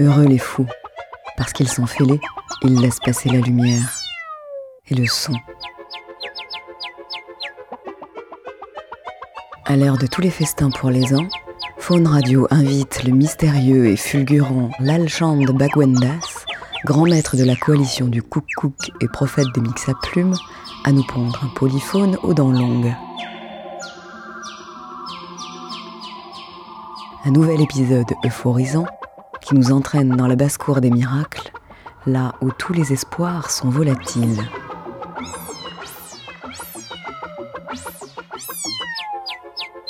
Heureux les fous, parce qu'ils sont fêlés, ils laissent passer la lumière et le son. À l'heure de tous les festins pour les ans, Faune Radio invite le mystérieux et fulgurant Lalchand Bagwendas, grand maître de la coalition du Kouk et prophète des mix à plumes, à nous pondre un polyphone aux dents longues. Un nouvel épisode euphorisant nous entraîne dans la basse-cour des miracles, là où tous les espoirs sont volatiles.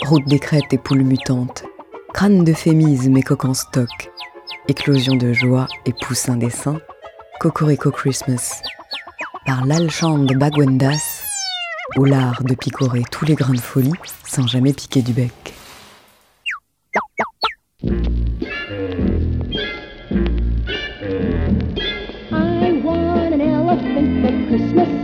Route des crêtes et poules mutantes, crâne de fémisme et coq en stock, éclosion de joie et poussin des seins, Cocorico Christmas, par l'Alchande Bagwendas, au l'art de picorer tous les grains de folie sans jamais piquer du bec. Christmas.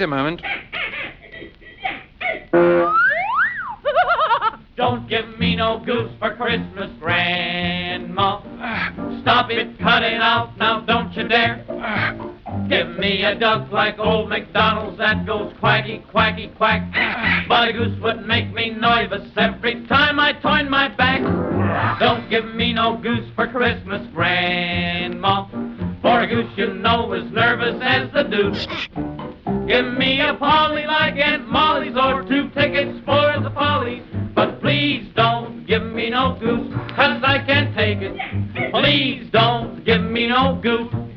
Wait a moment. Don't give me no goose for Christmas, Grandma. Stop it, cut it out, now don't you dare. Give me a duck like old MacDonald's that goes quacky, quacky, quack. But a goose would make me nervous every time I turn my back. Don't give me no goose for Christmas, Grandma. For a goose you know is nervous as the deuce. Give me a polly like Aunt Molly's or two tickets for the Follies. But please don't give me no goose, cause I can't take it. Please don't give me no goose.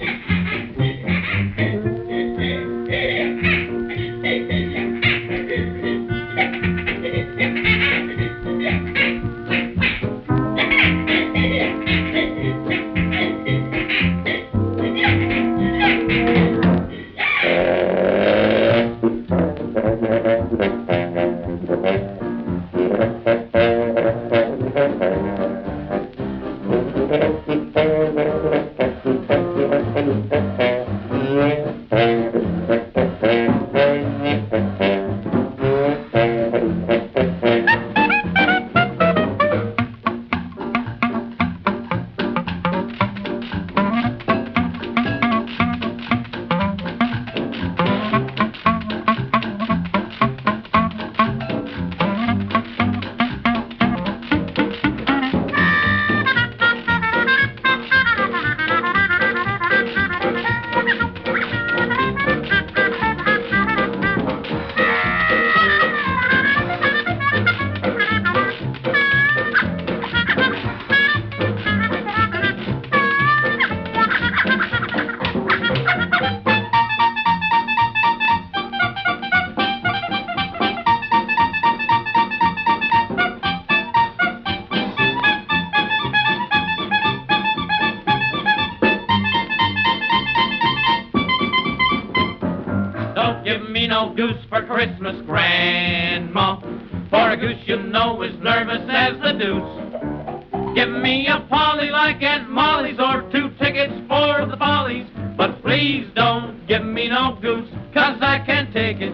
A Polly like Aunt Molly's or two tickets for the Follies. But please don't give me no goose, cause I can't take it.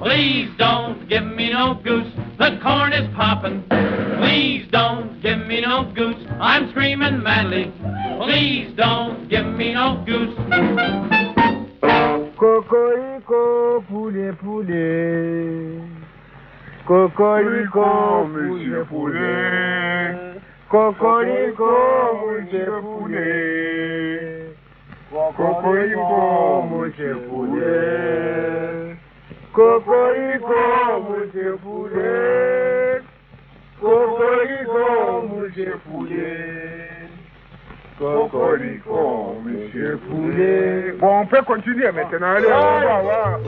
Please don't give me no goose, the corn is poppin'. Please don't give me no goose, I'm screaming madly. Please don't give me no goose. Cocorico, poulet, poulet. Cocorico, monsieur poulet. Cocorico, monsieur poulet. Cocorico, monsieur poulet. Cocorico, monsieur poulet. Cocorico, monsieur poulet. Cocorico, monsieur poulet. Bon, on peut continuer maintenant. Allez, on va voir.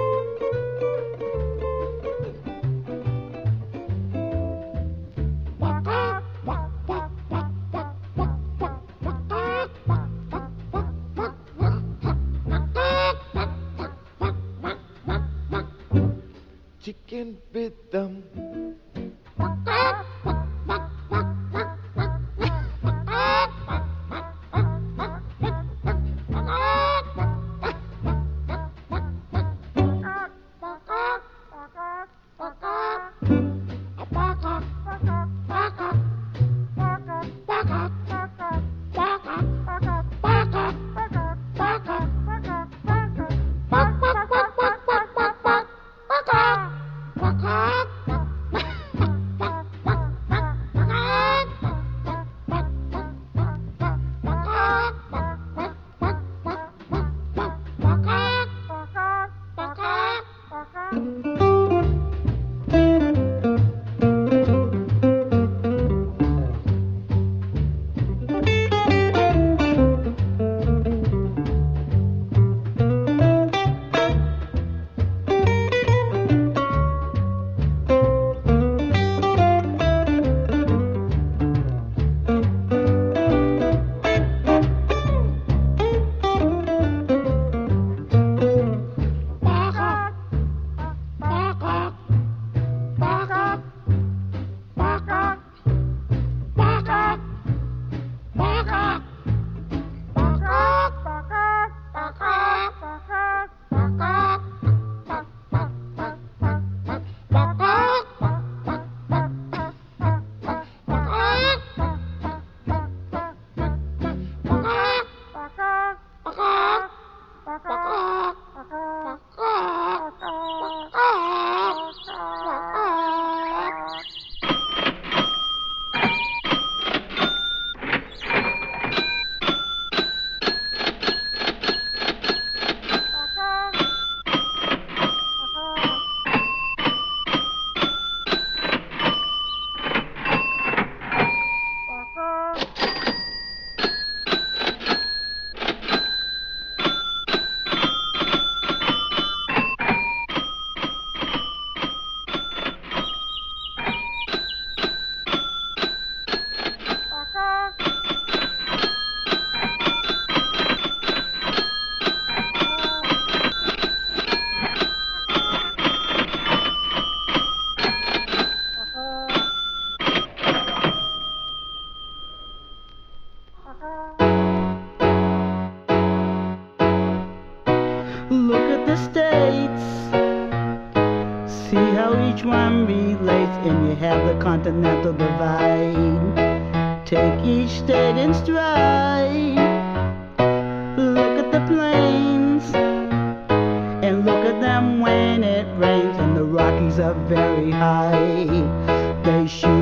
See how each one relates, and you have the continental divide. Take each state in stride. Look at the plains, and look at them when it rains, and the Rockies are very high. They shoot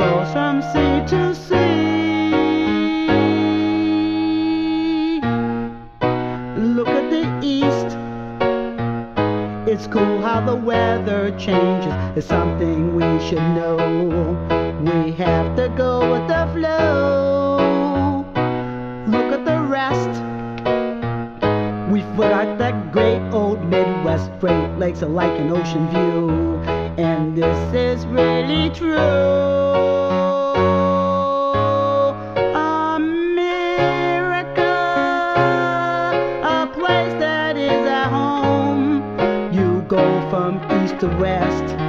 flows from sea to sea. Look at the east. It's cool how the weather changes. It's something we should know. We have to go with the flow. Look at the rest. We forgot that great old Midwest. Great Lakes are like an ocean view. And this is really true. America, a place that is at home. You go from east to west.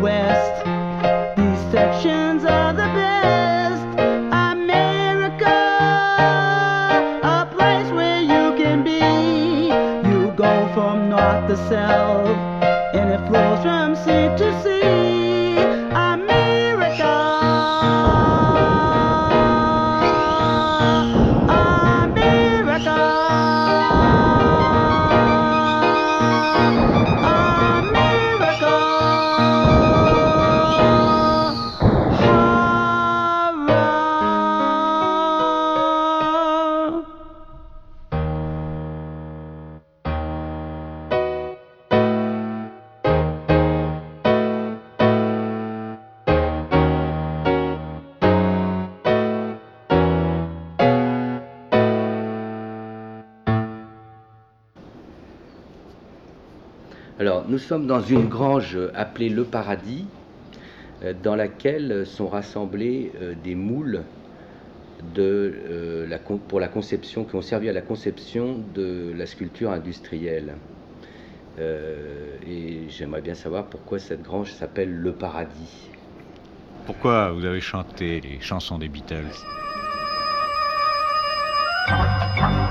West. These sections nous sommes dans une grange appelée Le Paradis, euh, dans laquelle sont rassemblés euh, des moules euh, pour la conception, qui ont servi à la conception de la sculpture industrielle. Euh, et j'aimerais bien savoir pourquoi cette grange s'appelle Le Paradis. Pourquoi vous avez chanté les chansons des Beatles?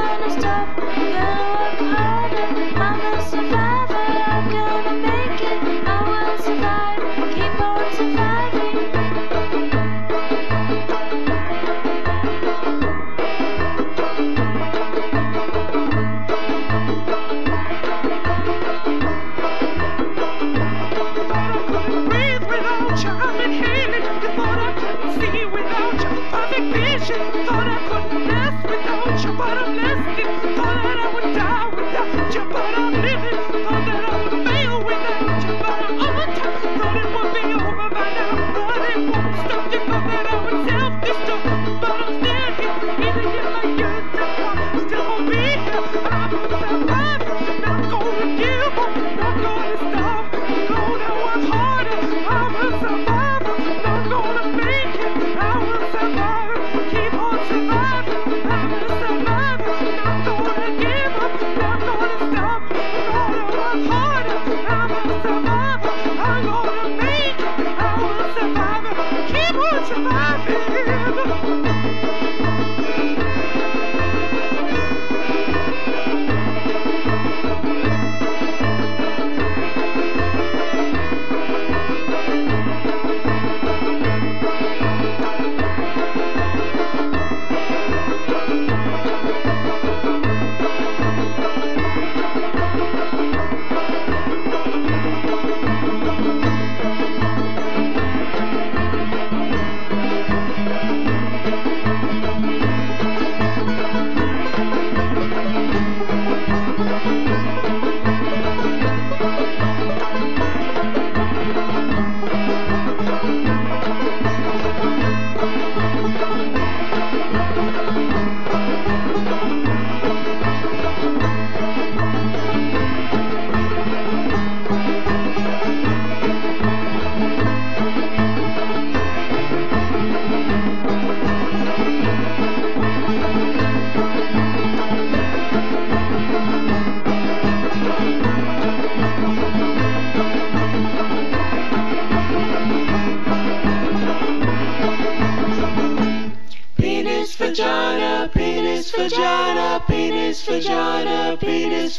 gonna stop. Gonna work harder, I'm a survivor. I'm gonna make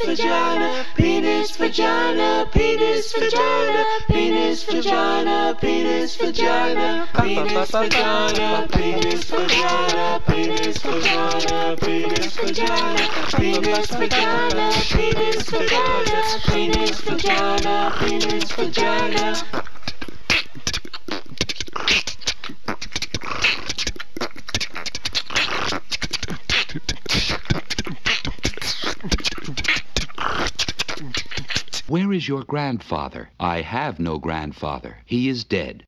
vagina, penis vagina, penis vagina, penis vagina, penis vagina, penis vagina, penis vagina, penis vagina, penis vagina, penis vagina, penis vagina, penis vagina, penis vagina. Where is your grandfather? I have no grandfather. He is dead.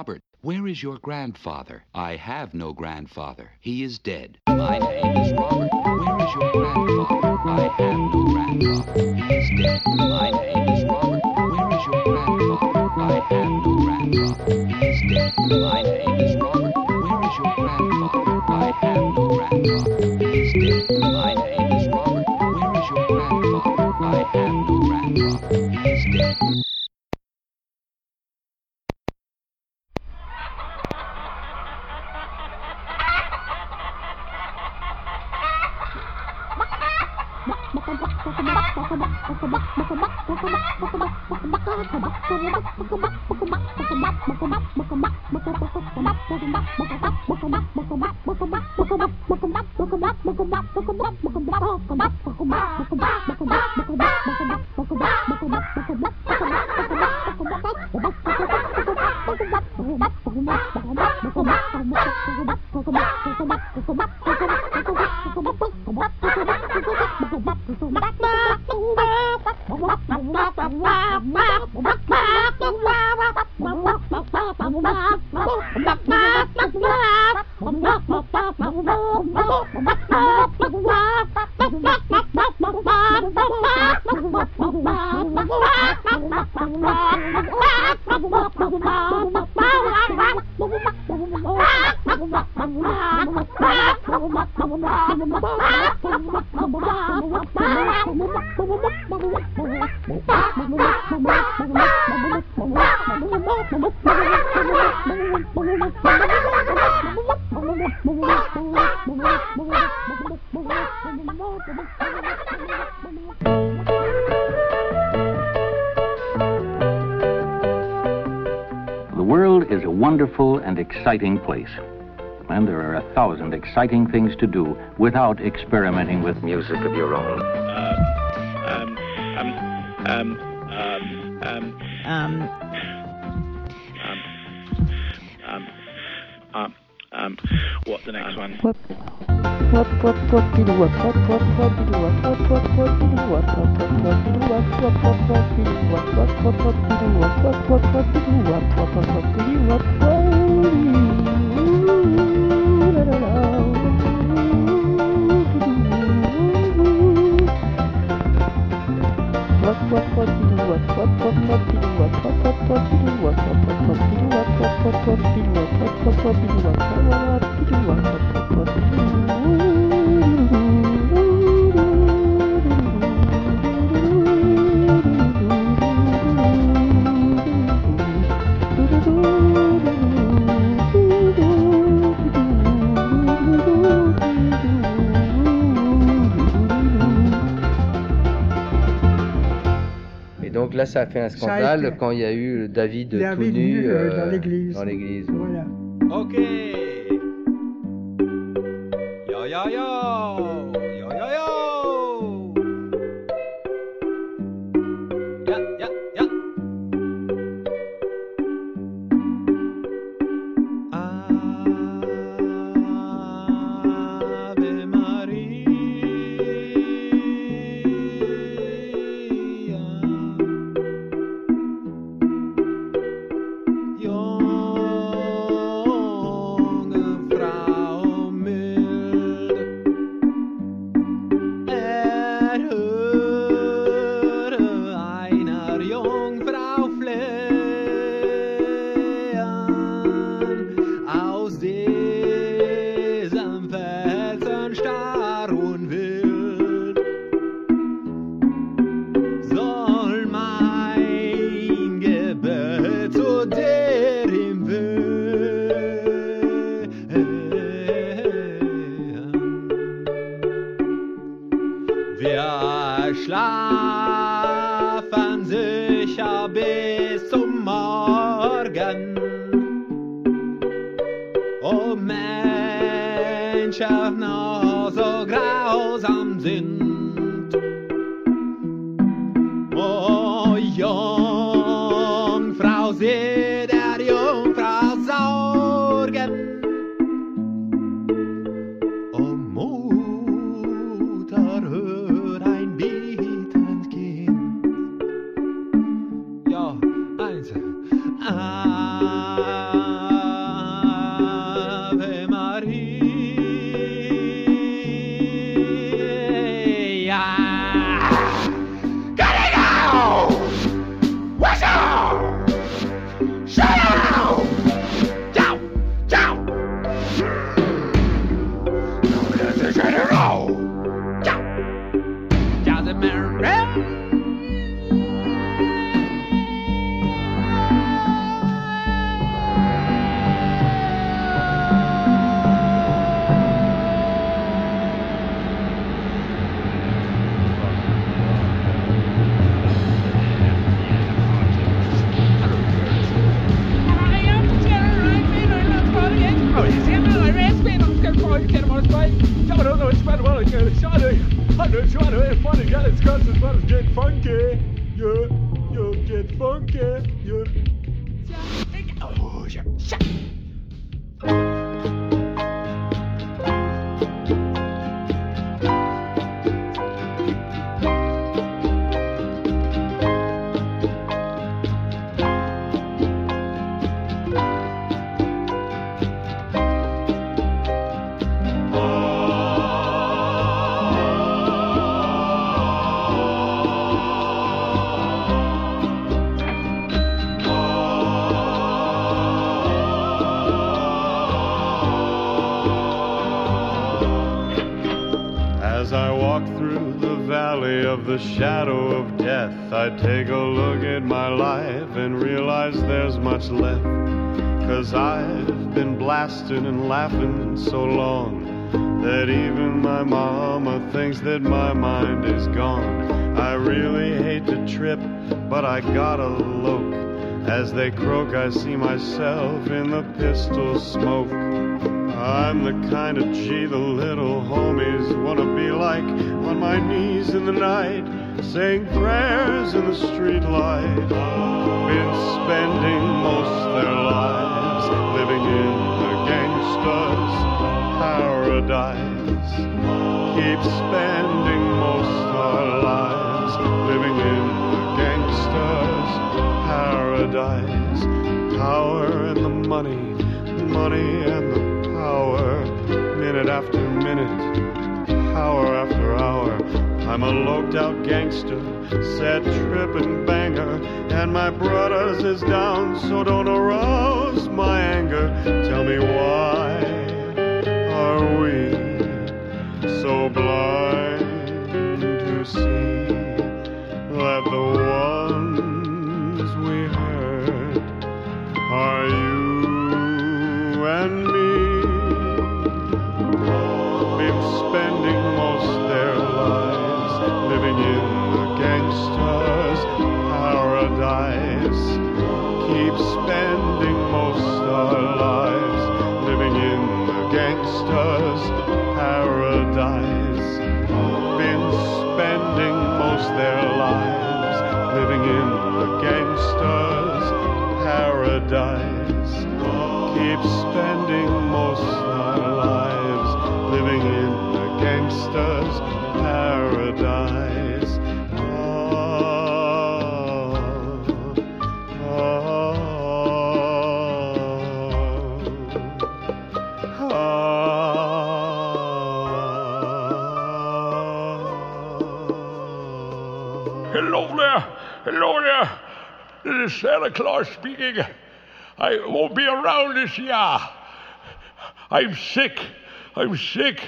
Robert. Where is your grandfather? I have no grandfather. He is dead. My name is Robert. Where is your grandfather? I have no grandfather. He is dead. My name is Robert. Where is your grandfather? I have no grandfather. He is dead. My name Bắp is a wonderful and exciting place. And there are a thousand exciting things to do without experimenting with music of your own. Um, um, um, um, um, Um, um, the next one? Whoop, whoop, whoop, whoopity whoop, whoop, whoop, whoopity whoop, whoop, whoop, whoopity whoop, whoop, whoop, whoopity whoop, whoop, whoop, whoopity whoop, whoop, whoop, whoopity whoop, whoop, whoop, whoopity whoop, whoop, whoop, whoopity whoop, whoop, la, la, la. Whoop, whoop, whoopity whoop, whoop, whoop, whoopity whoop, whoop, whoop, whoopity whoop, whoop, whoop, whoopity whoop, whoop, whoop, whoopity whoop, whoop, whoop, whoopity whoop, whoop, whoopity whoop, ça a fait un scandale été- quand il y a eu David David tout nu nu, euh, euh, dans l'église. Dans l'église. Voilà. Ok. know, it's been a while ago. It's trying to, I know, trying to have fun again. It's because it's fun to get funky. You, you get funky. You. Oh, shit, shit. Shadow of death, I take a look at my life and realize there's much left. Cause I've been blasting and laughing so long that even my mama thinks that my mind is gone. I really hate to trip, but I gotta look. As they croak, I see myself in the pistol smoke. I'm the kind of G the little homies wanna be like on my knees in the night, saying prayers in the streetlight. Been spending most their lives living in the gangster's paradise. Keep spending most our lives living in the gangster's paradise. Power and the money, money and the power, minute after minute, hour after hour. I'm a loped out gangster, sad trippin' banger, and my brothers is down, so don't arouse my anger. Tell me why Santa Claus speaking. I won't be around this year. I'm sick. I'm sick.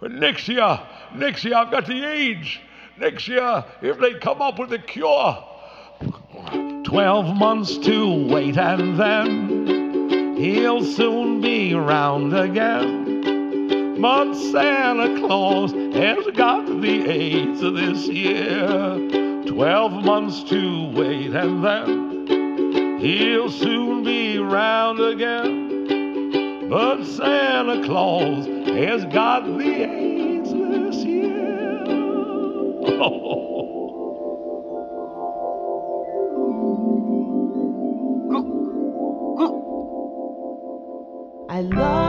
But next year, next year I've got the AIDS. Next year, if they come up with a cure, 12 months to wait and then he'll soon be round again. But Santa Claus has got the AIDS this year. 12 months to wait and then he'll soon be round again. But Santa Claus has got the AIDS this year. I love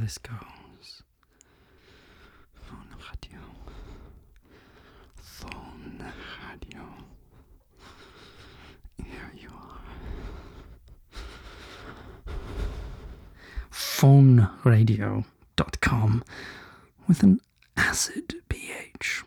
this goes. Phone radio. Phone radio. Here you are. gmail.com with an acid ph.